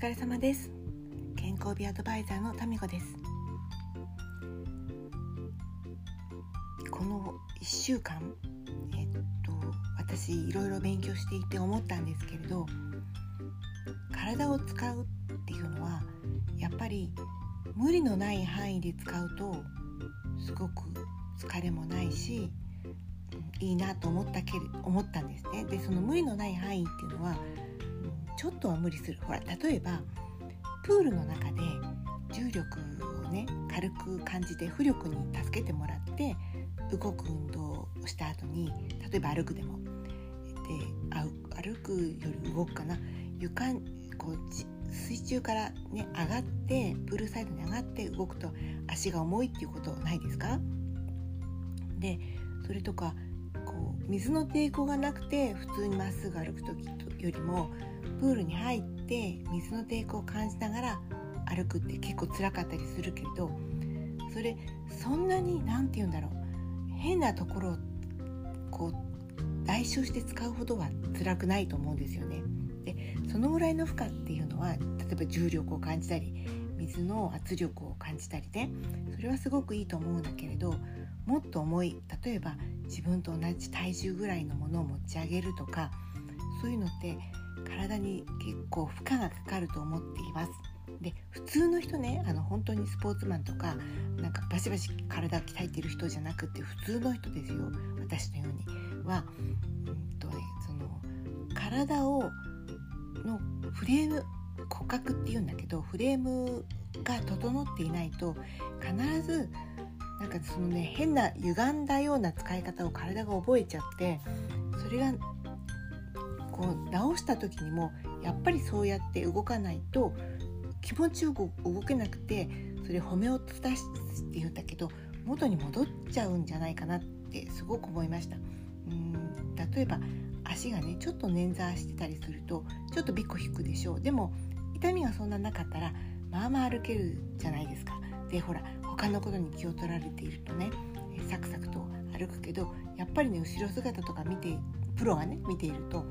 疲れ様です。健康美アドバイザーのタミコです。この1週間えっと私いろいろ勉強していて思ったんですけれど体を使うっていうのはやっぱり無理のない範囲で使うとすごく疲れもないしいいなと思ったけ思ったんですね。でその無理のない範囲っていうのはちょっとは無理する。ほら例えばプールの中で重力をね軽く感じて浮力に助けてもらって動く運動をした後に例えば歩くでもで歩くより動くかな。床こう水中からね上がってプールサイドに上がって動くと足が重いっていうことないですか？でそれとか水の抵抗がなくて普通にまっすぐ歩く時よりもプールに入って水の抵抗を感じながら歩くって結構辛かったりするけどそれそんなに何て言うんだろう変なところをこう代償して使うほどは辛くないと思うんですよね。でそのぐらいの負荷っていうのは例えば重力を感じたり水の圧力を感じたりねそれはすごくいいと思うんだけれどもっと重い例えば自分と同じ体重ぐらいのものを持ち上げるとかそういうのって体に結構負荷がかかると思っています。で普通の人ねあの本当にスポーツマンとかなんかバシバシ体鍛えてる人じゃなくて普通の人ですよ私のようには、うんとね、その体をのフレーム骨格っていうんだけどフレームが整っていないと必ずなんかそのね変な歪んだような使い方を体が覚えちゃってそれがこう直した時にもやっぱりそうやって動かないと気持ちよく動けなくてそれホメオスタシスって言うんだけど元に戻っちゃうんじゃないかなってすごく思いました。うん例えば足がねちょっと捻挫してたりするとちょっとビコ引くでしょうでも痛みがそんななかったらまあまあ歩けるじゃないですか。でほら他のことに気を取られているとねサクサクと歩くけどやっぱりね後ろ姿とか見てプロがね見ていると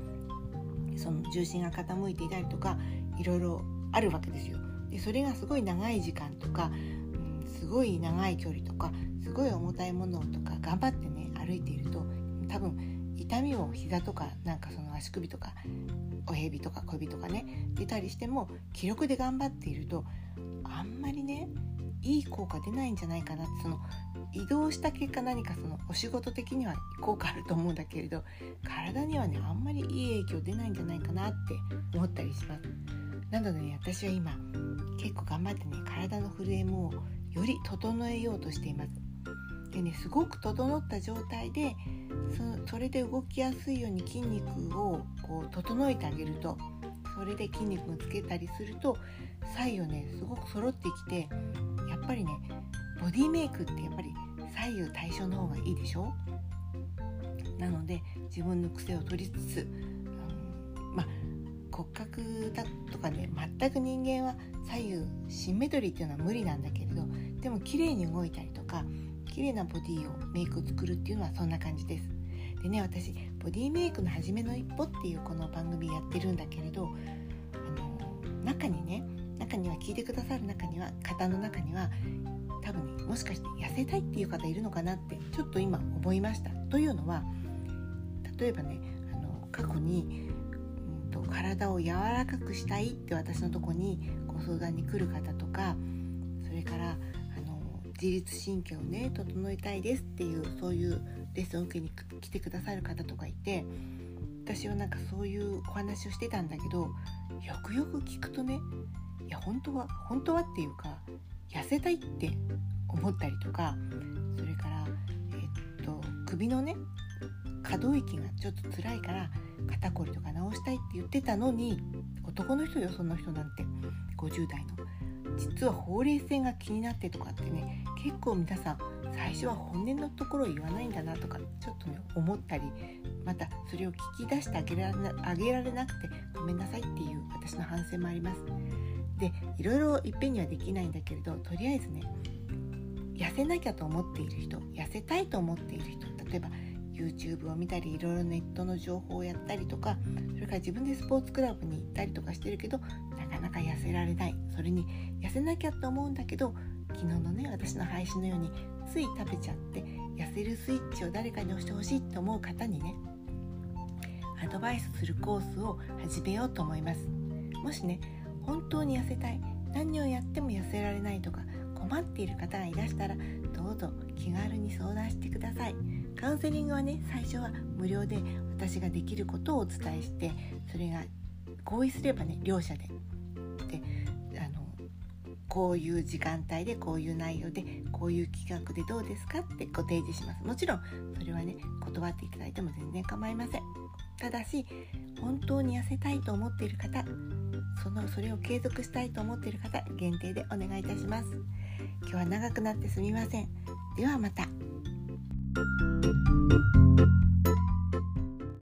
その重心が傾いていたりとかいろいろあるわけですよ。でそれがすごい長い時間とか、うん、すごい長い距離とかすごい重たいものとか頑張ってね歩いていると多分痛みを膝とかなんかその足首とか親指とか小指とかね出たりしても気力で頑張っているとあんまりねいい効果出ないんじゃないかなその移動した結果何かそのお仕事的には効果あると思うんだけれど体にはねあんまりいい影響出ないんじゃないかなって思ったりします。なのでね私は今結構頑張ってね体のフレームをより整えようとしています。でねすごく整った状態でそれで動きやすいように筋肉をこう整えてあげるとそれで筋肉をつけたりすると左右ねすごく揃ってきてぱりねボディメイクってやっぱり左右対称の方がいいでしょ？なので自分の癖を取りつつ、うん、まあ骨格だとかね全く人間は左右シンメトリーっていうのは無理なんだけれどでも綺麗に動いたりとか綺麗なボディをメイクを作るっていうのはそんな感じです。でね私ボディメイクの初めの一歩っていうこの番組やってるんだけれどあの中にね中には聞いてくださる中には方の中には多分ねもしかして痩せたいっていう方いるのかなってちょっと今思いました。というのは例えばねあの過去に、うんと、体を柔らかくしたいって私のとこにご相談に来る方とかそれからあの自律神経をね整えたいですっていうそういうレッスンを受けに来てくださる方とかいて私はなんかそういうお話をしてたんだけどよくよく聞くとねいや本当は本当はっていうか痩せたいって思ったりとかそれから、えっと首のね可動域がちょっと辛いから肩こりとか治したいって言ってたのに男の人よその人なんて50代の実はほうれい線が気になってとかってね結構皆さん最初は本音のところを言わないんだなとかちょっとね思ったりまたそれを聞き出してあげられなくてごめんなさいっていう私の反省もあります。でいろいろいっぺんにはできないんだけれどとりあえずね痩せなきゃと思っている人痩せたいと思っている人例えば YouTube を見たりいろいろネットの情報をやったりとかそれから自分でスポーツクラブに行ったりとかしてるけどなかなか痩せられない。それに痩せなきゃと思うんだけど昨日のね私の配信のようについ食べちゃって痩せるスイッチを誰かに押してほしいと思う方にねアドバイスするコースを始めようと思います。もしね本当に痩せたい。何をやっても痩せられないとか困っている方がいらしたらどうぞ気軽に相談してください。カウンセリングはね最初は無料で私ができることをお伝えしてそれが合意すればね両者で。であのこういう時間帯でこういう内容でこういう企画でどうですかってご提示します。もちろんそれはね断っていただいても全然構いません。ただし本当に痩せたいと思っている方そのそれを継続したいと思っている方限定でお願いいたします。今日は長くなってすみません。ではまた。